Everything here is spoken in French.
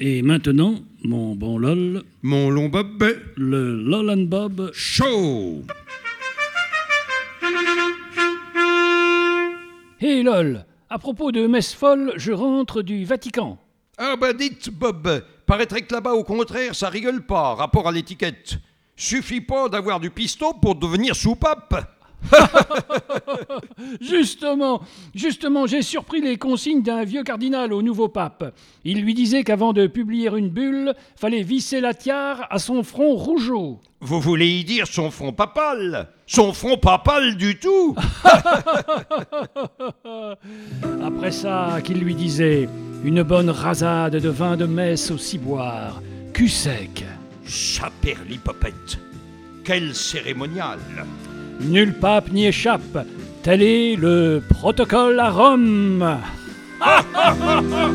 Et maintenant, mon bon lol, Mon long bob le lol and bob. chaud. Hé lol, à propos de messe folle, je rentre du Vatican. Ah bah dites, Bob, paraîtrait que là-bas, au contraire, ça rigole pas, rapport à l'étiquette. Suffit pas d'avoir du piston pour devenir soupape. Justement, justement, j'ai surpris les consignes d'un vieux cardinal au nouveau pape. Il lui disait qu'avant de publier une bulle, fallait visser la tiare à son front rougeau. Vous voulez y dire son front papal? Son front papal du tout? Après ça, qu'il lui disait une bonne rasade de vin de messe au ciboire, cul sec. Chaperlipopette Quel cérémonial Nul pape n'y échappe. Tel est le protocole à Rome.